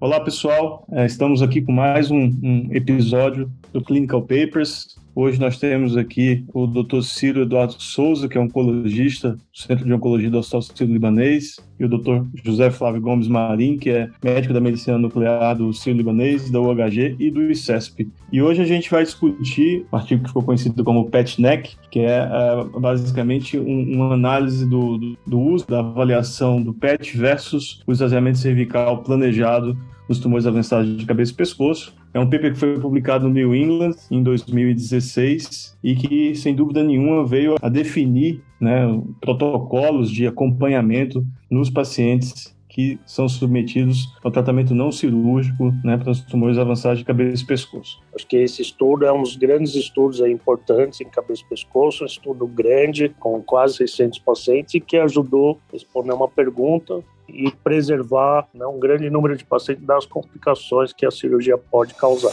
Olá, pessoal. É, estamos aqui com mais um, um episódio do Clinical Papers. Hoje nós temos aqui o Dr. Ciro Eduardo Souza, que é oncologista do Centro de Oncologia do Hospital Sírio-Libanês, e o Dr. José Flávio Gomes Marim, que é médico da Medicina Nuclear do Sírio-Libanês, da UHG e do ICESP. E hoje a gente vai discutir um artigo que ficou conhecido como PET-NEC, que é, é basicamente um, uma análise do, do, do uso da avaliação do PET versus o esvaziamento cervical planejado nos tumores avançados de cabeça e pescoço. É um paper que foi publicado no New England em 2016 e que, sem dúvida nenhuma, veio a definir né, protocolos de acompanhamento nos pacientes que são submetidos ao tratamento não cirúrgico né, para os tumores avançados de cabeça e pescoço. Acho que esse estudo é um dos grandes estudos importantes em cabeça e pescoço, um estudo grande, com quase 600 pacientes, e que ajudou a responder uma pergunta e preservar né, um grande número de pacientes das complicações que a cirurgia pode causar.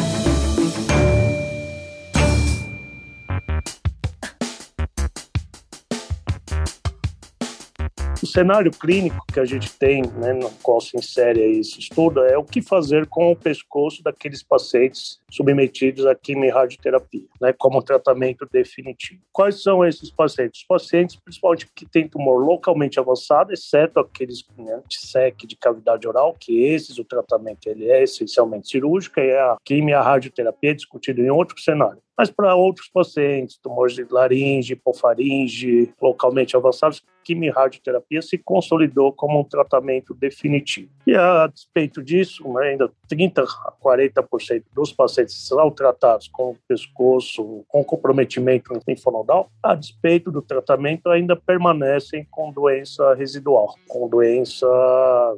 Cenário clínico que a gente tem, né, no qual se insere esse estudo, é o que fazer com o pescoço daqueles pacientes submetidos a quimio-radioterapia, né, como tratamento definitivo. Quais são esses pacientes? Pacientes, principalmente que têm tumor localmente avançado, exceto aqueles né, SEC de cavidade oral, que esses o tratamento ele é essencialmente cirúrgico, e a quimio-radioterapia é discutido em outro cenário. Mas para outros pacientes, tumores de laringe, hipofaringe, localmente avançados, quimio-radioterapia se consolidou como um tratamento definitivo. E a despeito disso, né, ainda 30 a 40% dos pacientes são tratados com o pescoço com comprometimento linfonodal, a despeito do tratamento ainda permanecem com doença residual, com doença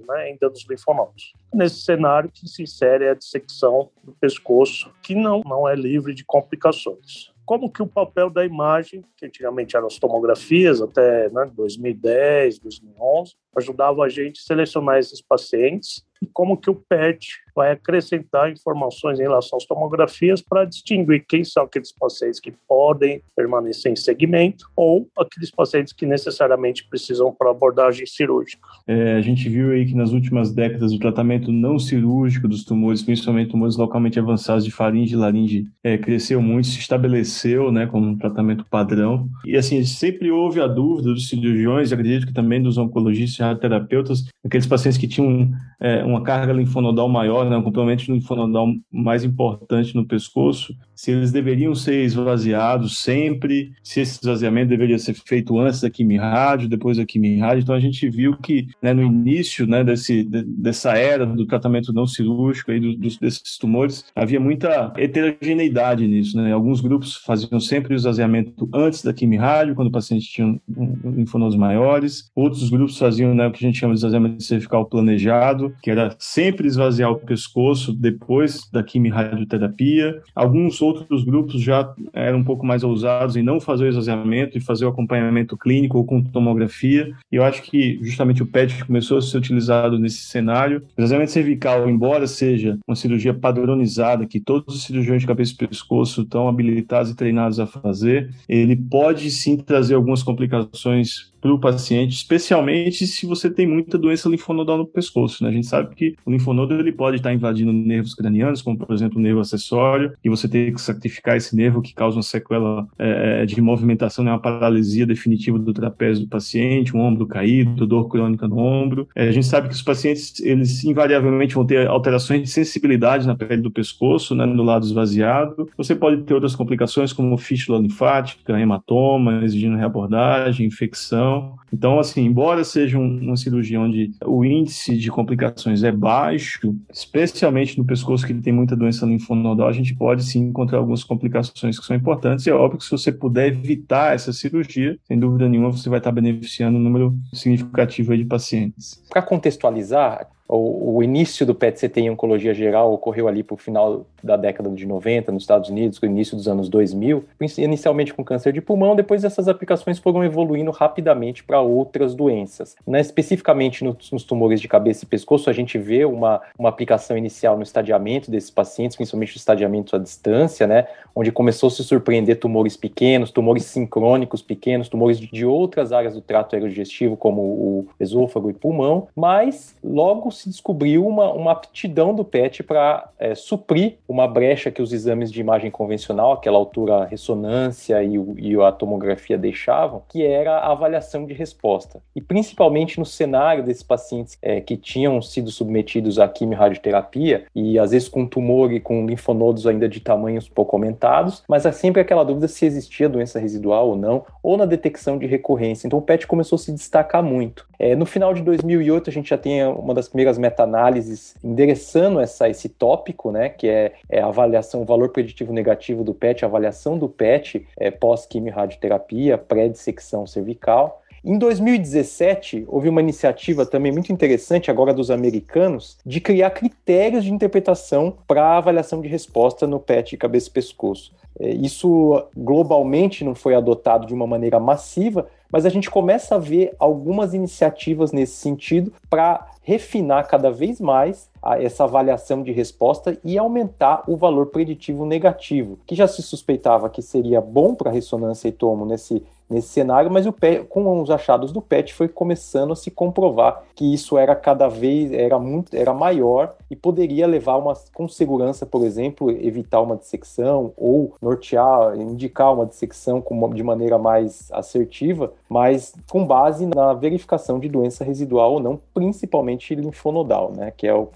né, ainda dos linfonodos. Nesse cenário que se insere a dissecção do pescoço, que não, não é livre de complicações como que o papel da imagem, que antigamente eram as tomografias, até né, 2010, 2011, ajudava a gente a selecionar esses pacientes e como que o PET vai acrescentar informações em relação às tomografias para distinguir quem são aqueles pacientes que podem permanecer em segmento ou aqueles pacientes que necessariamente precisam para abordagem cirúrgica. É, a gente viu aí que nas últimas décadas o tratamento não cirúrgico dos tumores, principalmente tumores localmente avançados de faringe e laringe, é, cresceu muito, se estabeleceu né, como um tratamento padrão. E assim, sempre houve a dúvida dos cirurgiões, acredito que também dos oncologistas radioterapeutas, aqueles pacientes que tinham é, uma carga linfonodal maior, né, um complemento linfonodal mais importante no pescoço, se eles deveriam ser esvaziados sempre, se esse esvaziamento deveria ser feito antes da quimio-rádio, depois da quimio-rádio. Então a gente viu que né, no início né, desse, dessa era do tratamento não cirúrgico aí, do, dos, desses tumores, havia muita heterogeneidade nisso. Né? Alguns grupos faziam sempre o esvaziamento antes da quimio-rádio, quando o paciente tinha linfonodos maiores. Outros grupos faziam né, o que a gente chama de esvaziamento cervical planejado, que era sempre esvaziar o pescoço depois da quimio-radioterapia. Alguns outros grupos já eram um pouco mais ousados em não fazer o esvaziamento e fazer o acompanhamento clínico ou com tomografia. E eu acho que justamente o PET começou a ser utilizado nesse cenário. O esvaziamento cervical, embora seja uma cirurgia padronizada, que todos os cirurgiões de cabeça e pescoço estão habilitados e treinados a fazer, ele pode sim trazer algumas complicações para o paciente, especialmente se você tem muita doença linfonodal no pescoço. Né? A gente sabe que o linfonodo ele pode estar invadindo nervos cranianos, como por exemplo o nervo acessório, e você tem que sacrificar esse nervo que causa uma sequela é, é, de movimentação, né? uma paralisia definitiva do trapézio do paciente, um ombro caído, dor crônica no ombro. É, a gente sabe que os pacientes eles invariavelmente vão ter alterações de sensibilidade na pele do pescoço, né? no lado esvaziado. Você pode ter outras complicações como fístula linfática, hematoma, exigindo reabordagem, infecção know então, assim, embora seja uma cirurgia onde o índice de complicações é baixo, especialmente no pescoço que tem muita doença linfonodal, a gente pode sim encontrar algumas complicações que são importantes. E é óbvio que se você puder evitar essa cirurgia, sem dúvida nenhuma, você vai estar beneficiando um número significativo de pacientes. Para contextualizar, o, início do PET-CT em oncologia geral ocorreu ali para o final da década de 90 nos Estados Unidos, o início dos anos 2000, inicialmente com câncer de pulmão, depois essas aplicações foram evoluindo rapidamente para outras doenças. Né? Especificamente nos, nos, tumores de cabeça e pescoço, a gente vê uma, uma aplicação inicial no estadiamento desses pacientes, principalmente o estadiamento à distância, né? onde começou a se surpreender tumores pequenos, tumores sincrônicos pequenos, tumores de, outras áreas do trato aerodigestivo, como o esôfago e pulmão, mas logo se descobriu uma, uma aptidão do PET para é, suprir uma brecha que os exames de imagem convencional, aquela altura ressonância e, e a tomografia deixavam, que era a avaliação de resposta. E principalmente no cenário desses pacientes é, que tinham sido submetidos à quimio-radioterapia e às vezes com tumor e com linfonodos ainda de tamanhos pouco aumentados, mas há sempre aquela dúvida se existia doença residual ou não, ou na detecção de recorrência. Então o PET começou a se destacar muito. É, no final de 2008 a gente já tem uma das primeiras meta-análises endereçando essa, esse tópico, né, que é, é, a avaliação, o valor preditivo negativo do PET, a avaliação do PET é, pós-quimio-radioterapia, pré-dissecção cervical. Em 2017, houve uma iniciativa também muito interessante, agora dos americanos, de criar critérios de interpretação para avaliação de resposta no PET cabeça e pescoço. É, isso globalmente não foi adotado de uma maneira massiva, mas a gente começa a ver algumas iniciativas nesse sentido para refinar cada vez mais essa avaliação de resposta e aumentar o valor preditivo negativo, que já se suspeitava que seria bom para ressonância e tomo nesse nesse cenário, mas PET, com os achados do PET foi começando a se comprovar que isso era cada vez era muito era maior e poderia levar uma com segurança, por exemplo, evitar uma dissecção ou nortear, indicar uma dissecção com, de maneira mais assertiva, mas com base na verificação de doença residual ou não, principalmente linfonodal, né, que é o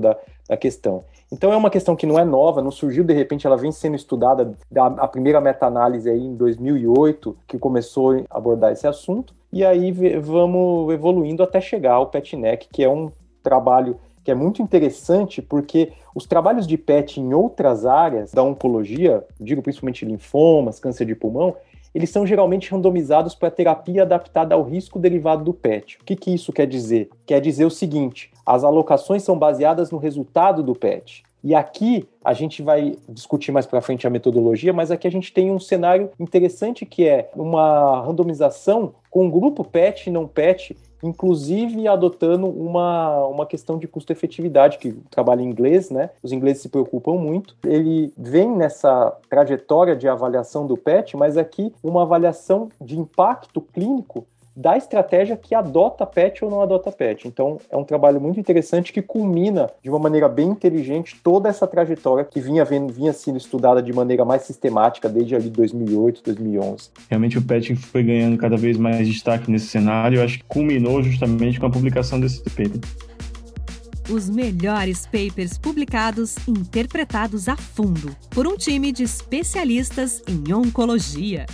da, da questão. Então é uma questão que não é nova, não surgiu de repente, ela vem sendo estudada, da, a primeira meta-análise aí em 2008, que começou a abordar esse assunto, e aí vamos evoluindo até chegar ao PETNEC, que é um trabalho que é muito interessante porque os trabalhos de PET em outras áreas da oncologia, digo principalmente linfomas, câncer de pulmão, eles são geralmente randomizados para terapia adaptada ao risco derivado do PET. O que, que isso quer dizer? Quer dizer o seguinte: as alocações são baseadas no resultado do PET. E aqui a gente vai discutir mais para frente a metodologia, mas aqui a gente tem um cenário interessante que é uma randomização com grupo PET e não PET, inclusive adotando uma, uma questão de custo-efetividade, que trabalha em inglês, né? Os ingleses se preocupam muito. Ele vem nessa trajetória de avaliação do PET, mas aqui uma avaliação de impacto clínico da estratégia que adota PET ou não adota PET. Então, é um trabalho muito interessante que culmina de uma maneira bem inteligente toda essa trajetória que vinha, vinha sendo estudada de maneira mais sistemática desde ali 2008, 2011. Realmente o PET foi ganhando cada vez mais destaque nesse cenário. Eu acho que culminou justamente com a publicação desse paper. Os melhores papers publicados interpretados a fundo por um time de especialistas em oncologia.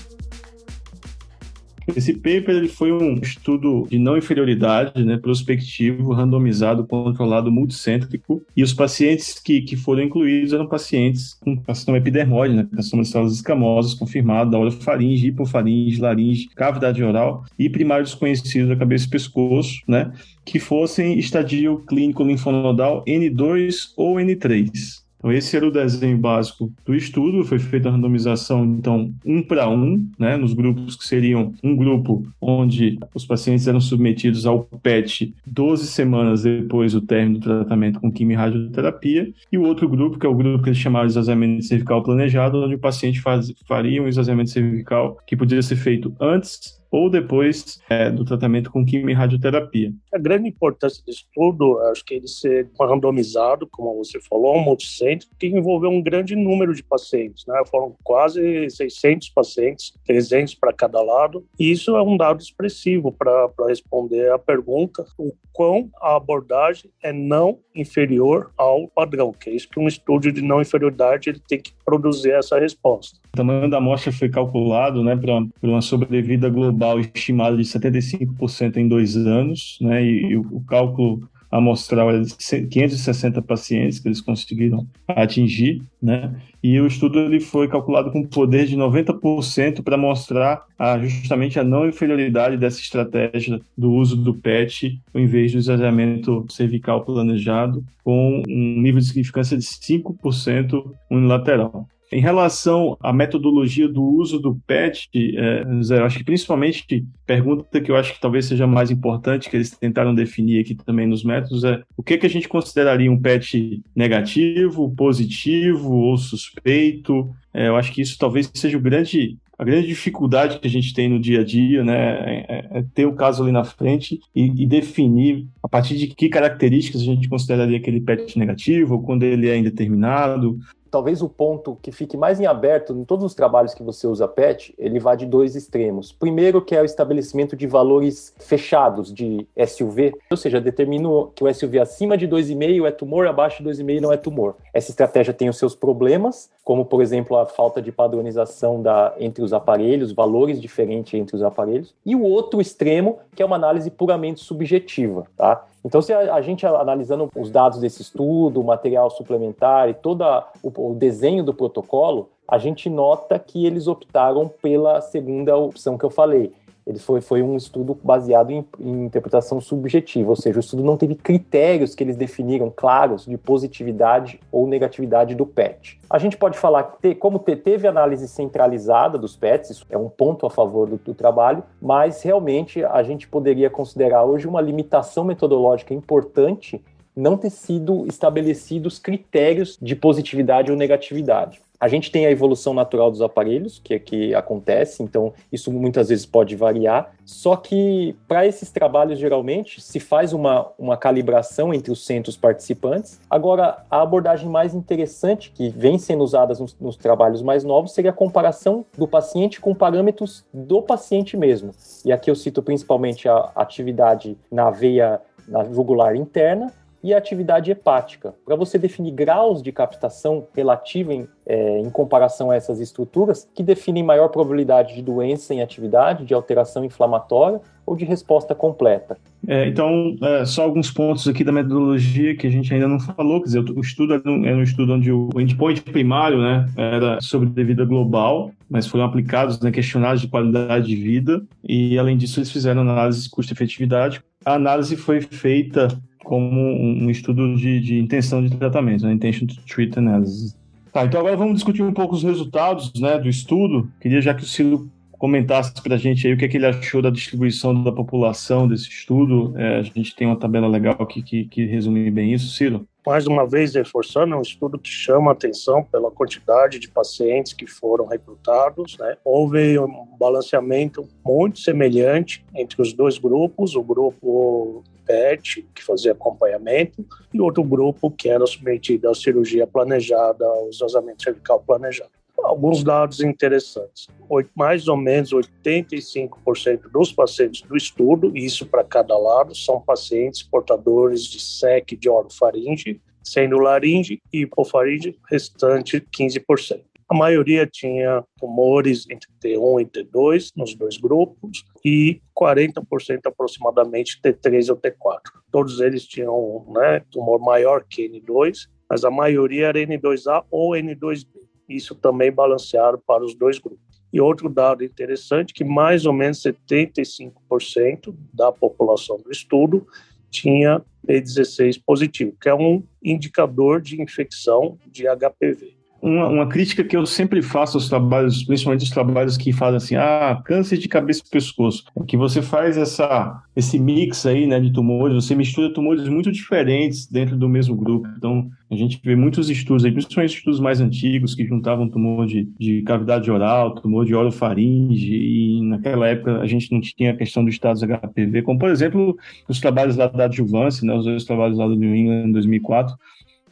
Esse paper ele foi um estudo de não inferioridade, né, prospectivo, randomizado, controlado, multicêntrico, e os pacientes que, que foram incluídos eram pacientes com carcinoma epidermoide, né, carcinoma de células escamosas, confirmado da orofaringe, hipofaringe, laringe, cavidade oral e primário desconhecido da cabeça e pescoço, né, que fossem estadio clínico linfonodal N2 ou N3. Então, esse era o desenho básico do estudo. Foi feita a randomização, então, um para um, né, nos grupos que seriam um grupo onde os pacientes eram submetidos ao PET 12 semanas depois do término do tratamento com quimio-radioterapia, e o outro grupo, que é o grupo que eles chamaram de esvaziamento cervical planejado, onde o paciente faz, faria um esvaziamento cervical que podia ser feito antes ou depois é, do tratamento com quimio-radioterapia. A grande importância desse estudo, acho que ele ser randomizado, como você falou, um multicêntrico, que envolveu um grande número de pacientes, né? Foram quase 600 pacientes, 300 para cada lado, e isso é um dado expressivo para responder à pergunta o quão a abordagem é não inferior ao padrão, que é isso que um estudo de não inferioridade ele tem que produzir essa resposta. O tamanho da amostra foi calculado né, para uma sobrevida global estimada de 75% em dois anos, né, e, e o, cálculo amostral era de 560 pacientes que eles conseguiram atingir, né? E o estudo ele foi calculado com poder de 90% para mostrar a, justamente a não inferioridade dessa estratégia do uso do PET em vez do exageramento cervical planejado, com um nível de significância de 5% unilateral. Em relação à metodologia do uso do PET, é, Zé, eu acho que principalmente pergunta que eu acho que talvez seja mais importante que eles tentaram definir aqui também nos métodos é o que, que a gente consideraria um PET negativo, positivo ou suspeito. É, eu acho que isso talvez seja o grande a grande dificuldade que a gente tem no dia a dia, né, é, é, é ter o caso ali na frente e, e, definir a partir de que características a gente consideraria aquele PET negativo, ou quando ele é indeterminado, talvez o ponto que fique mais em aberto em todos os trabalhos que você usa PET, ele vai de dois extremos. Primeiro, que é o estabelecimento de valores fechados de SUV, ou seja, determino que o SUV acima de 2,5 é tumor, abaixo de 2,5 não é tumor. Essa estratégia tem os seus problemas, como por exemplo a falta de padronização da, entre os aparelhos, valores diferentes entre os aparelhos. E o outro extremo, que é uma análise puramente subjetiva, tá? Então, se a, a, gente analisando os dados desse estudo, o material suplementar e todo o, o desenho do protocolo, a gente nota que eles optaram pela segunda opção que eu falei, ele foi, foi um estudo baseado em, em, interpretação subjetiva, ou seja, o estudo não teve critérios que eles definiram claros de positividade ou negatividade do PET. A gente pode falar que, como teve análise centralizada dos PETs, isso é um ponto a favor do, do trabalho, mas realmente a gente poderia considerar hoje uma limitação metodológica importante não ter sido estabelecidos critérios de positividade ou negatividade. A gente tem a evolução natural dos aparelhos, que, que acontece, então isso muitas vezes pode variar. Só que para esses trabalhos, geralmente, se faz uma, uma calibração entre os centros participantes. Agora, a abordagem mais interessante, que vem sendo usada nos, nos trabalhos mais novos, seria a comparação do paciente com parâmetros do paciente mesmo. E aqui eu cito principalmente a atividade na veia na jugular interna e a atividade hepática. Para você definir graus de captação relativa em, é, em comparação a essas estruturas, que definem maior probabilidade de doença em atividade, de alteração inflamatória ou de resposta completa. É, então, é, só alguns pontos aqui da metodologia que a gente ainda não falou. Quer dizer, o estudo era um, era um estudo onde o endpoint primário né, era sobre vida global, mas foram aplicados né, questionários de qualidade de vida, e além disso, eles fizeram análise de custo-efetividade. A análise foi feita como um, estudo de, de, intenção de tratamento, né? Intention to Treat Analysis. Tá, então agora vamos discutir um pouco os resultados né, do estudo. Queria já que o Ciro comentasse para a gente aí o que, é que ele achou da distribuição da população desse estudo. É, a gente tem uma tabela legal aqui que, que resume bem isso, Ciro. Mais uma vez, reforçando, é um estudo que chama a atenção pela quantidade de pacientes que foram recrutados. Né? Houve um balanceamento muito semelhante entre os dois grupos, o grupo PET, que fazia acompanhamento, e outro grupo que era submetido à cirurgia planejada, ao esvaziamento cervical planejado. Alguns dados interessantes. Mais ou menos 85% dos pacientes do estudo, isso para cada lado, são pacientes portadores de SEC de orofaringe, sendo laringe e hipofaringe, restante 15%. A maioria tinha tumores entre T1 e T2 nos dois grupos e 40% aproximadamente T3 ou T4. Todos eles tinham né, tumor maior que N2, mas a maioria era N2A ou N2B. Isso também balanceado para os dois grupos. E outro dado interessante que mais ou menos 75% da população do estudo tinha P16 positivo, que é um indicador de infecção de HPV uma, uma, crítica que eu sempre faço aos trabalhos, principalmente os trabalhos que fazem assim, ah, câncer de cabeça e pescoço, é que você faz essa, esse mix aí, né, de tumores, você mistura tumores muito diferentes dentro do mesmo grupo. Então, a gente vê muitos estudos aí, principalmente estudos mais antigos, que juntavam tumor de, de cavidade oral, tumor de orofaringe, e naquela época a gente não tinha a questão dos estados HPV, como, por exemplo, os trabalhos lá da adjuvância, né, os dois trabalhos lá do New England em 2004,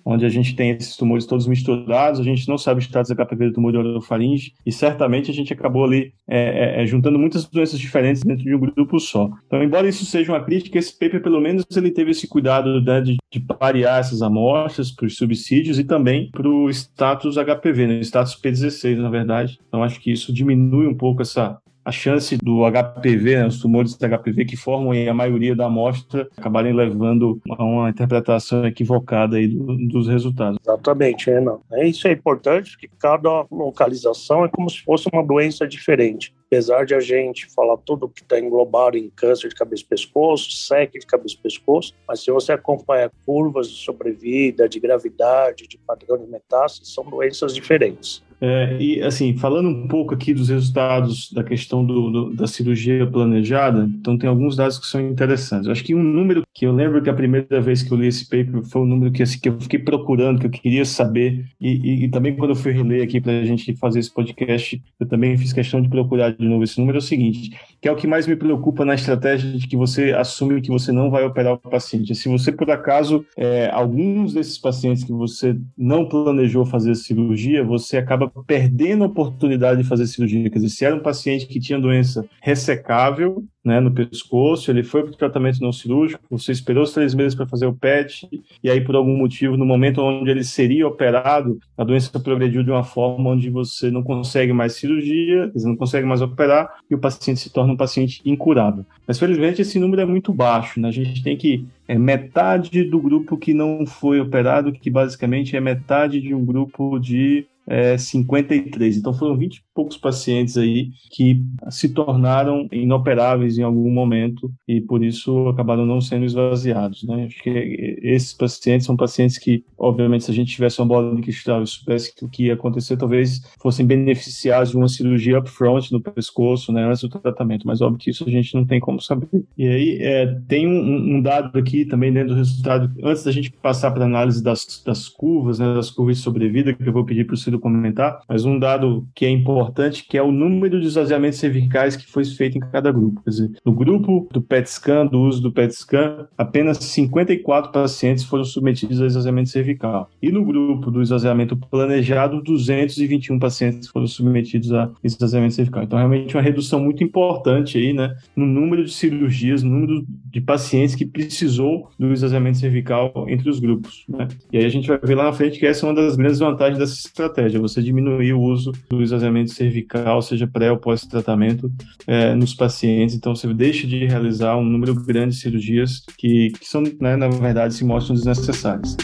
onde a gente tem esses tumores todos misturados, a gente não sabe o status HPV do tumor de orofaringe, e certamente a gente acabou ali é, é, é, juntando muitas doenças diferentes dentro de um grupo só. Então, embora isso seja uma crítica, esse paper, pelo menos, ele teve esse cuidado né, de, de parear essas amostras para os subsídios e também para o status HPV, né, status P16, na verdade. Então, acho que isso diminui um pouco essa, a chance do HPV, né, os tumores da HPV que formam a maioria da amostra, acabarem levando a uma interpretação equivocada aí do, dos resultados. Exatamente, é, não. É, isso é importante, que cada localização é como se fosse uma doença diferente apesar de a gente falar tudo que está englobado em câncer de cabeça e pescoço, SEC de cabeça e pescoço, mas se você acompanha curvas de sobrevida, de gravidade, de padrão de metástase, são doenças diferentes. É, e assim, falando um pouco aqui dos resultados da questão do, do, da cirurgia planejada, então tem alguns dados que são interessantes. Eu acho que um número que eu lembro que a primeira vez que eu li esse paper foi um número que, assim, que eu fiquei procurando, que eu queria saber, e, e, e também quando eu fui reler aqui para a gente fazer esse podcast, eu também fiz questão de procurar de novo esse número, é o seguinte, que é o que mais me preocupa na estratégia de que você assume que você não vai operar o paciente. Se você, por acaso, é, alguns desses pacientes que você não planejou fazer cirurgia, você acaba perdendo a oportunidade de fazer cirurgia. Quer dizer, se era um paciente que tinha doença ressecável, né, no pescoço, ele foi para o tratamento não cirúrgico, você esperou os três meses para fazer o PET, e aí, por algum motivo, no momento onde ele seria operado, a doença progrediu de uma forma onde você não consegue mais cirurgia, não consegue mais operar, e o paciente se torna um paciente incurável. Mas, felizmente, esse número é muito baixo, né? a gente tem que é metade do grupo que não foi operado, que basicamente é metade de um grupo de é, 53. Então foram 20 e poucos pacientes aí que se tornaram inoperáveis em algum momento e por isso acabaram não sendo esvaziados. Né? Acho que esses pacientes são pacientes que, obviamente, se a gente tivesse uma bola de cristal e soubesse que o que ia acontecer, talvez fossem beneficiados de uma cirurgia upfront no pescoço, né, antes do tratamento. Mas óbvio que isso a gente não tem como saber. E aí é, tem um, um, dado aqui também dentro do resultado, antes da gente passar para análise das, das curvas, né, das curvas de sobrevida, que eu vou pedir para o Ciro comentar, mas um dado que é importante, que é o número de esvaziamentos cervicais que foi feito em cada grupo. Quer dizer, no grupo do PET scan, do uso do PET scan, apenas 54 pacientes foram submetidos a esvaziamento cervical. E no grupo do esvaziamento planejado, 221 pacientes foram submetidos a esvaziamento cervical. Então, realmente uma redução muito importante aí, né, no número de cirurgias, no número de pacientes que precisou do esvaziamento cervical entre os grupos, né? E aí a gente vai ver lá na frente que essa é uma das grandes vantagens dessa estratégia, você diminuir o uso do esvaziamento cervical, seja pré ou pós-tratamento, é, nos pacientes. Então, você deixa de realizar um número grande de cirurgias que, que são, né, na verdade, se mostram desnecessárias.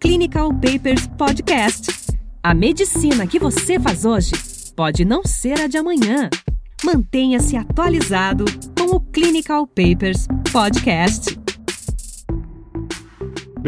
Clinical Papers Podcast. A medicina que você faz hoje pode não ser a de amanhã. Mantenha-se atualizado com o Clinical Papers Podcast.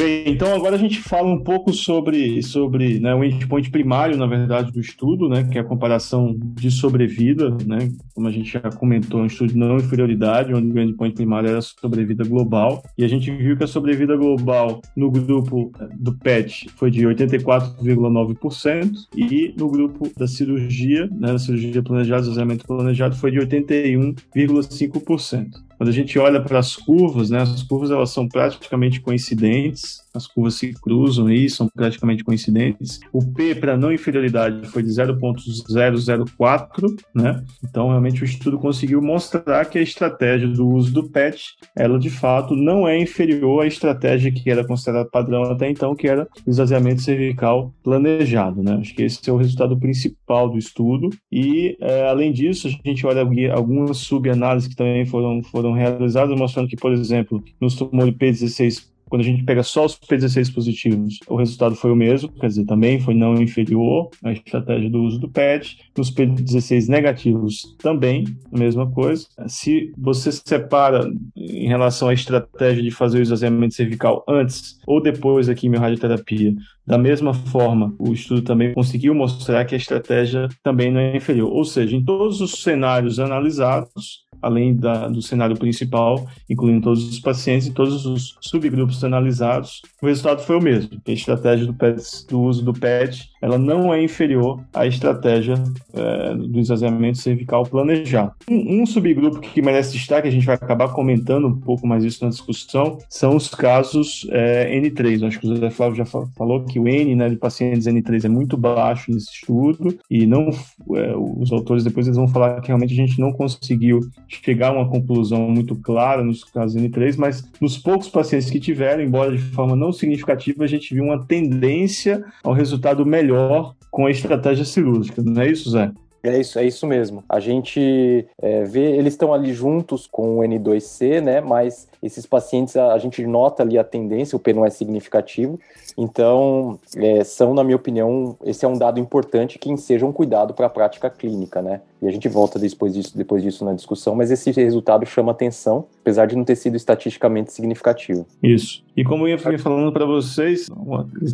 Bem, então agora a gente fala um pouco sobre, sobre né, o endpoint primário, na verdade, do estudo, né, que é a comparação de sobrevida, né, como a gente já comentou, um estudo de não inferioridade, onde o endpoint primário era a sobrevida global, e a gente viu que a sobrevida global no grupo do PET foi de 84,9% e no grupo da cirurgia, né, da cirurgia planejada, isolamento planejado, foi de 81,5%. Quando a gente olha para as curvas, né, as curvas elas são praticamente coincidentes, as curvas se cruzam aí, são praticamente coincidentes. O P para não inferioridade foi de 0.004, né? Então, realmente o estudo conseguiu mostrar que a estratégia do uso do PET, ela de fato não é inferior à estratégia que era considerada padrão até então, que era o esvaziamento cervical planejado, né? Acho que esse é o resultado principal do estudo. E, é, além disso, a gente olha algumas subanálises que também foram, foram realizadas, mostrando que, por exemplo, nos tumores P16 quando a gente pega só os P16 positivos, o resultado foi o mesmo, quer dizer, também foi não inferior à estratégia do uso do PET. Nos P16 negativos, também a mesma coisa. Se você separa em relação à estratégia de fazer o esvaziamento cervical antes ou depois da quimiorradioterapia, da mesma forma, o estudo também conseguiu mostrar que a estratégia também não é inferior. Ou seja, em todos os cenários analisados, além da, do cenário principal, incluindo todos os pacientes e todos os subgrupos analisados, o resultado foi o mesmo. A estratégia do, PET, do uso do PET ela não é inferior à estratégia é, do esvaziamento cervical planejado. Um, um, subgrupo que merece destaque, a gente vai acabar comentando um pouco mais isso na discussão, são os casos é, N3. Acho que o José Flávio já falou que o N né, de pacientes N3 é muito baixo nesse estudo e não é, os autores depois eles vão falar que realmente a gente não conseguiu chegar a uma conclusão muito clara nos casos N3, mas nos poucos pacientes que tiveram, embora de forma não significativa, a gente viu uma tendência ao resultado melhor com a estratégia cirúrgica, não é isso, Zé? É isso, é isso mesmo. A gente é, vê, eles estão ali juntos com o N2C, né? Mas esses pacientes, a, a, gente nota ali a tendência, o P não é significativo. Então, é, são, na minha opinião, esse é um dado importante que seja um cuidado para a prática clínica, né? E a gente volta depois disso, depois disso na discussão, mas esse resultado chama atenção, apesar de não ter sido estatisticamente significativo. Isso. E como eu ia falando para vocês,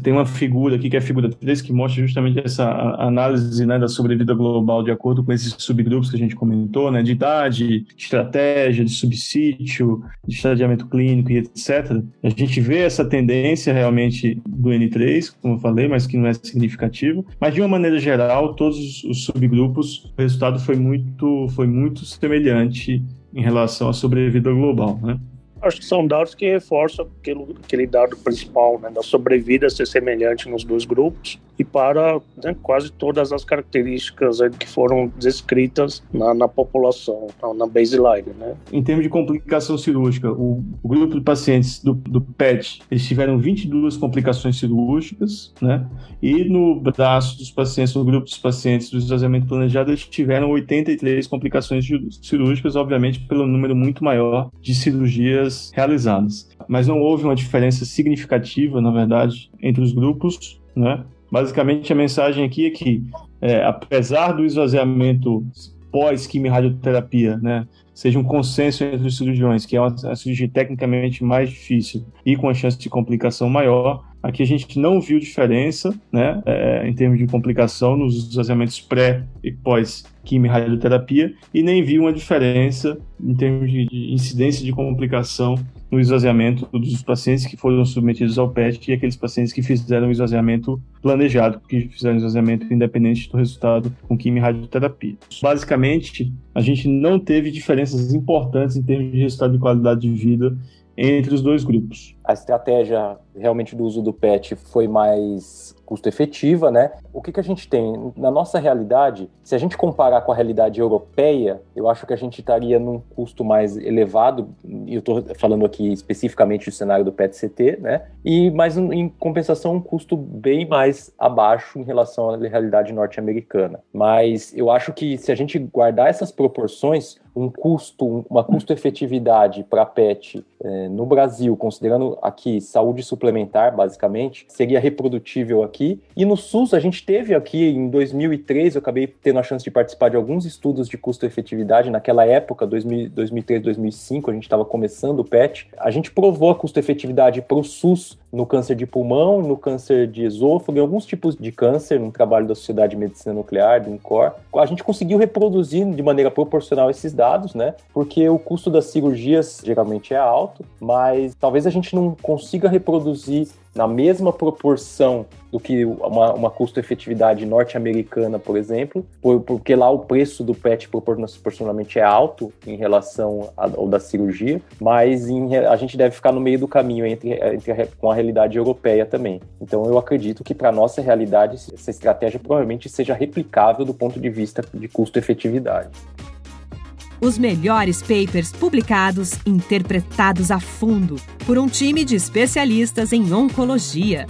tem uma figura aqui que é a figura 3, que mostra justamente essa análise né, da sobrevida global de acordo com esses subgrupos que a gente comentou, né, de idade, de estratégia, de subsítio, de estadiamento clínico e etc. A gente vê essa tendência realmente do N3, como eu falei, mas que não é significativo. Mas de uma maneira geral, todos os subgrupos, o resultado foi muito, foi muito semelhante em relação à sobrevida global, né? Acho que são dados que reforçam aquele, aquele dado principal, né, da sobrevida ser semelhante nos dois grupos e para né, quase todas as características aí, que foram descritas na, na população, na baseline. Né. Em termos de complicação cirúrgica, o, o grupo de pacientes do, do, PET, eles tiveram 22 complicações cirúrgicas, né, e no braço dos pacientes, no grupo dos pacientes do esvaziamento planejado, eles tiveram 83 complicações cirúrgicas, obviamente pelo número muito maior de cirurgias realizadas. Mas não houve uma diferença significativa, na verdade, entre os grupos, né? Basicamente, a mensagem aqui é que, é, apesar do esvaziamento pós-quimio-radioterapia, né, seja um consenso entre os cirurgiões, que é uma, cirurgia tecnicamente mais difícil e com a chance de complicação maior, Aqui a gente não viu diferença, né, é, em termos de complicação nos esvaziamentos pré e pós quimio-radioterapia e nem viu uma diferença em termos de, de, incidência de complicação no esvaziamento dos pacientes que foram submetidos ao PET e aqueles pacientes que fizeram o esvaziamento planejado, que fizeram o esvaziamento independente do resultado com quimio-radioterapia. Basicamente, a gente não teve diferenças importantes em termos de resultado de qualidade de vida entre os dois grupos. A estratégia realmente do uso do PET foi mais custo efetiva, né? O que, que a gente tem? Na nossa realidade, se a gente comparar com a realidade europeia, eu acho que a gente estaria num custo mais elevado, e eu estou falando aqui especificamente do cenário do PET-CT, né? E, mas em compensação, um custo bem mais abaixo em relação à realidade norte-americana. Mas eu acho que se a gente guardar essas proporções, um custo, uma custo-efetividade para PET eh, no Brasil, considerando aqui saúde suplementar, basicamente, seria reprodutível aqui. E no SUS, a gente teve aqui em 2003, eu acabei tendo a chance de participar de alguns estudos de custo-efetividade naquela época, 2000, 2003, 2005, a gente estava começando o PET. A gente provou a custo-efetividade para o SUS no câncer de pulmão, no câncer de esôfago, em alguns tipos de câncer, no trabalho da Sociedade de Medicina Nuclear, do INCOR. A gente conseguiu reproduzir de maneira proporcional esses dados, né? Porque o custo das cirurgias geralmente é alto, mas talvez a gente não consiga reproduzir na mesma proporção do que uma, uma custo-efetividade norte-americana, por exemplo, porque lá o preço do PET proporcionalmente é alto em relação ao da cirurgia, mas em, a gente deve ficar no meio do caminho entre, entre a, com a realidade europeia também. Então eu acredito que para nossa realidade essa estratégia provavelmente seja replicável do ponto de vista de custo-efetividade. Os melhores papers publicados, interpretados a fundo por um time de especialistas em oncologia.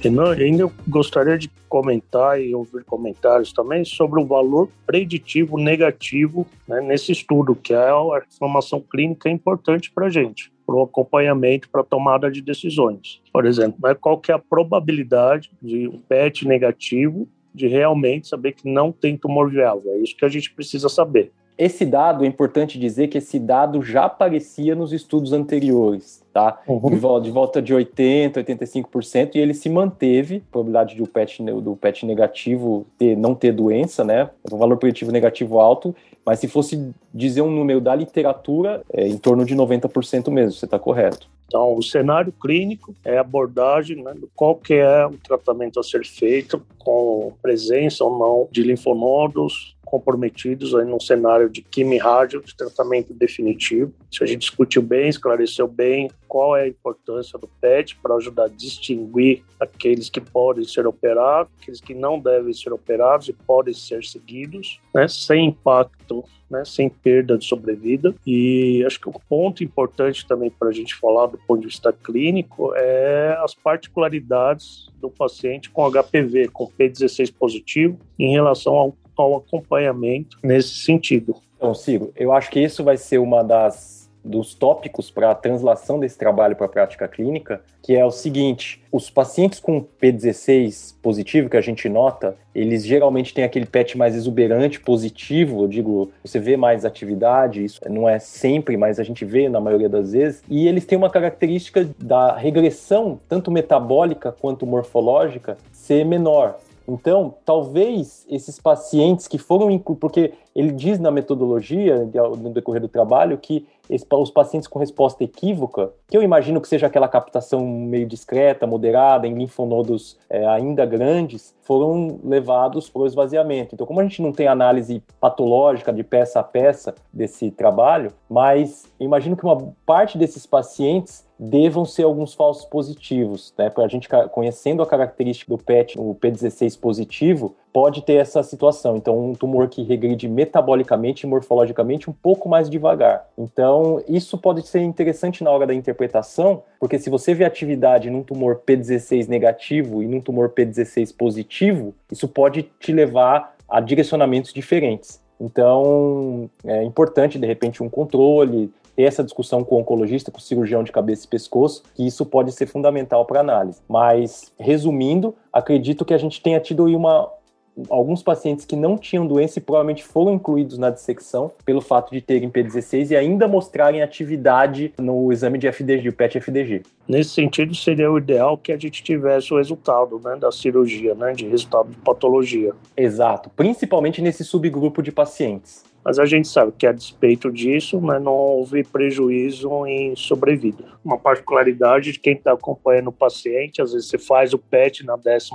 Renan, ainda gostaria de comentar e ouvir comentários também sobre o valor preditivo negativo né, nesse estudo, que é a informação clínica importante para a gente, para o acompanhamento, para a tomada de decisões. Por exemplo, né, qual que é a probabilidade de um PET negativo de realmente saber que não tem tumor viável? É isso que a gente precisa saber. Esse dado, é importante dizer que esse dado já aparecia nos estudos anteriores, tá? Uhum. De, volta, de volta de 80%, 85%, e ele se manteve, a probabilidade do PET, do PET negativo ter, não ter doença, né? Um valor preditivo negativo alto, mas se fosse dizer um número da literatura, é em torno de 90% mesmo, você está correto. Então, o cenário clínico é a abordagem né, do qual que é o tratamento a ser feito, com presença ou não de linfonodos, comprometidos aí num cenário de quimio-rádio de tratamento definitivo. Se a gente discutiu bem, esclareceu bem qual é a importância do PET para ajudar a distinguir aqueles que podem ser operados, aqueles que não devem ser operados e podem ser seguidos, né, sem impacto né, sem perda de sobrevida. E acho que um ponto importante também para a gente falar do ponto de vista clínico é as particularidades do paciente com HPV, com P16 positivo, em relação ao ao acompanhamento nesse sentido. Então, Ciro, eu acho que isso vai ser uma das dos tópicos para a translação desse trabalho para a prática clínica, que é o seguinte: os pacientes com P16 positivo que a gente nota, eles geralmente têm aquele PET mais exuberante, positivo, eu digo, você vê mais atividade, isso não é sempre, mas a gente vê na maioria das vezes, e eles têm uma característica da regressão, tanto metabólica quanto morfológica, ser menor. Então, talvez esses pacientes que foram porque ele diz na metodologia, no decorrer do trabalho, que os pacientes com resposta equívoca, que eu imagino que seja aquela captação meio discreta, moderada, em linfonodos é, ainda grandes, foram levados para o esvaziamento. Então, como a gente não tem análise patológica de peça a peça desse trabalho, mas imagino que uma parte desses pacientes devam ser alguns falsos positivos, né? Para a gente conhecendo a característica do PET, o P16 positivo, pode ter essa situação. Então, um tumor que regride metabolicamente e morfologicamente um pouco mais devagar. Então, isso pode ser interessante na hora da interpretação, porque se você vê atividade num tumor P16 negativo e num tumor P16 positivo, isso pode te levar a direcionamentos diferentes. Então, é importante, de repente, um controle, ter essa discussão com o oncologista, com o cirurgião de cabeça e pescoço, que isso pode ser fundamental para análise. Mas, resumindo, acredito que a gente tenha tido uma, alguns pacientes que não tinham doença e provavelmente foram incluídos na dissecção pelo fato de terem P16 e ainda mostrarem atividade no exame de FDG, o PET-FDG. Nesse sentido, seria o ideal que a gente tivesse o resultado né, da cirurgia, né, de resultado de patologia. Exato, principalmente nesse subgrupo de pacientes. Mas a gente sabe que, a despeito disso, né, não houve prejuízo em sobrevida. Uma particularidade de quem está acompanhando o paciente, às vezes você faz o PET na 12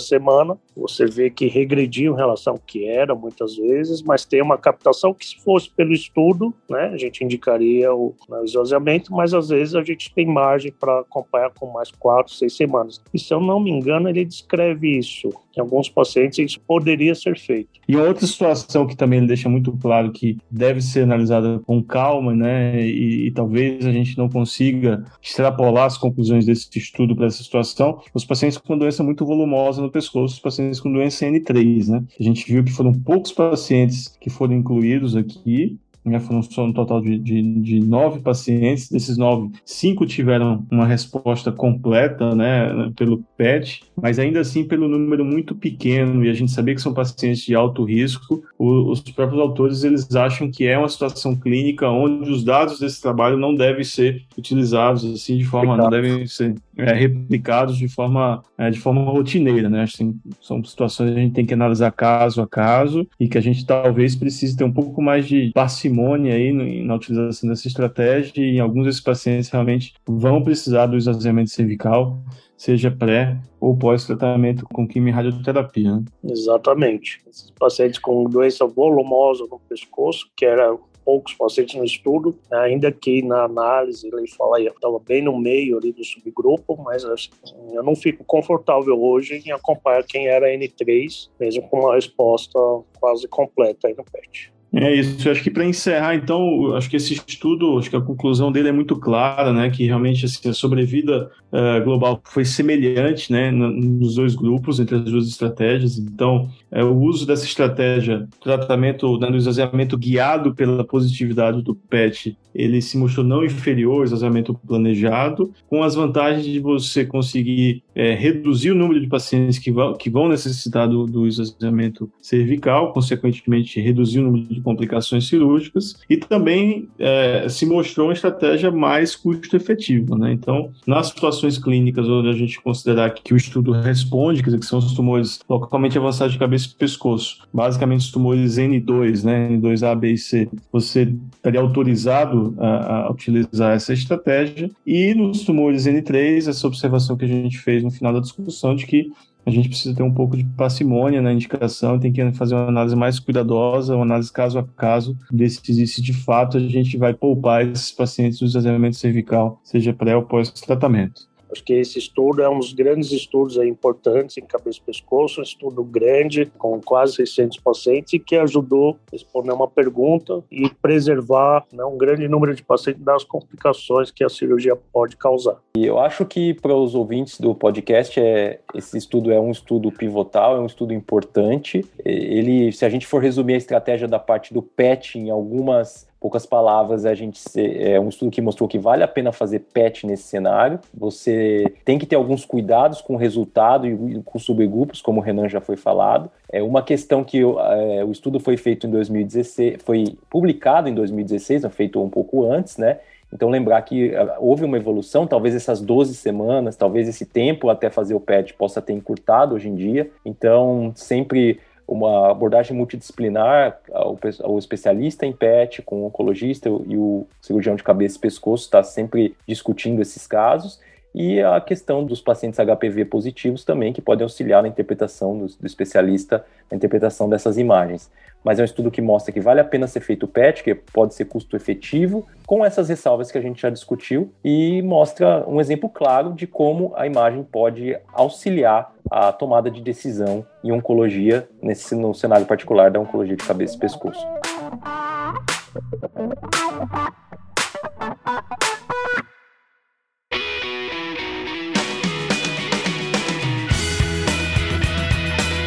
semana, você vê que regrediu em relação ao que era, muitas vezes, mas tem uma captação que, se fosse pelo estudo, né, a gente indicaria o, né, esvaziamento, mas às vezes a gente tem margem para acompanhar com mais quatro, seis semanas. E se eu não me engano, ele descreve isso. Em alguns pacientes, isso poderia ser feito. E outra situação que também ele deixa muito claro que deve ser analisada com calma, né? E, e talvez a gente não consiga extrapolar as conclusões desse estudo para essa situação. Os pacientes com doença muito volumosa no pescoço, os pacientes com doença N3, né? A gente viu que foram poucos pacientes que foram incluídos aqui, né, foram só um total de, de, de, nove pacientes. Desses nove, cinco tiveram uma resposta completa né, pelo PET, mas ainda assim pelo número muito pequeno, e a gente sabia que são pacientes de alto risco. O, os próprios autores eles acham que é uma situação clínica onde os dados desse trabalho não devem ser utilizados assim de forma, não devem ser é, replicados de forma, é, de forma rotineira. Né? Assim, são situações que a gente tem que analisar caso a caso e que a gente talvez precise ter um pouco mais de parcimônia aí na utilização dessa estratégia e em alguns desses pacientes realmente vão precisar do esvaziamento cervical, seja pré ou pós-tratamento com quimio-radioterapia. Né? Exatamente. Esses pacientes com doença volumosa no pescoço, que era poucos pacientes no estudo, ainda que na análise ele fala estava bem no meio ali do subgrupo, mas assim, eu não fico confortável hoje em acompanhar quem era N3, mesmo com uma resposta quase completa aí no PET. É isso. Eu acho que para encerrar, então, acho que esse estudo, acho que a conclusão dele é muito clara, né? Que realmente assim, a sobrevida uh, global foi semelhante, né? Nos dois grupos, entre as duas estratégias. Então, é, o uso dessa estratégia, tratamento né, do esvaziamento guiado pela positividade do PET, ele se mostrou não inferior ao esvaziamento planejado, com as vantagens de você conseguir é, reduzir o número de pacientes que vão, que vão necessitar do, do cervical, consequentemente reduzir o número de complicações cirúrgicas e também é, se mostrou uma estratégia mais custo-efetiva. Né? Então, nas situações clínicas onde a gente considerar que o estudo responde, quer dizer, que são os tumores localmente avançados de cabeça e pescoço, basicamente os tumores N2, né? N2A, B e C, você estaria autorizado a, a utilizar essa estratégia. E nos tumores N3, essa observação que a gente fez no final da discussão de que a gente precisa ter um pouco de parcimônia na indicação, tem que fazer uma análise mais cuidadosa, uma análise caso a caso, decidir se de fato a gente vai poupar esses pacientes do esvaziamento cervical, seja pré ou pós-tratamento. Acho que esse estudo é um dos grandes estudos importantes em cabeça e pescoço, um estudo grande, com quase 600 pacientes, e que ajudou a responder uma pergunta e preservar né, um grande número de pacientes das complicações que a cirurgia pode causar. E eu acho que para os ouvintes do podcast, é, esse estudo é um estudo pivotal, é um estudo importante. Ele, se a gente for resumir a estratégia da parte do PET em algumas poucas palavras, a gente é um estudo que mostrou que vale a pena fazer PET nesse cenário. Você tem que ter alguns cuidados com o resultado e com subgrupos, como o Renan já foi falado. É uma questão que é, o estudo foi feito em 2016, foi publicado em 2016, feito um pouco antes, né? Então, lembrar que ah, houve uma evolução, talvez essas 12 semanas, talvez esse tempo até fazer o PET possa ter encurtado hoje em dia. Então, sempre uma abordagem multidisciplinar, o, especialista em PET com o oncologista e o cirurgião de cabeça e pescoço está sempre discutindo esses casos e a questão dos pacientes HPV positivos também, que podem auxiliar na interpretação do, do, especialista, na interpretação dessas imagens. Mas é um estudo que mostra que vale a pena ser feito o PET, que pode ser custo efetivo, com essas ressalvas que a gente já discutiu, e mostra um exemplo claro de como a imagem pode auxiliar a tomada de decisão em oncologia, nesse, no cenário particular da oncologia de cabeça e pescoço.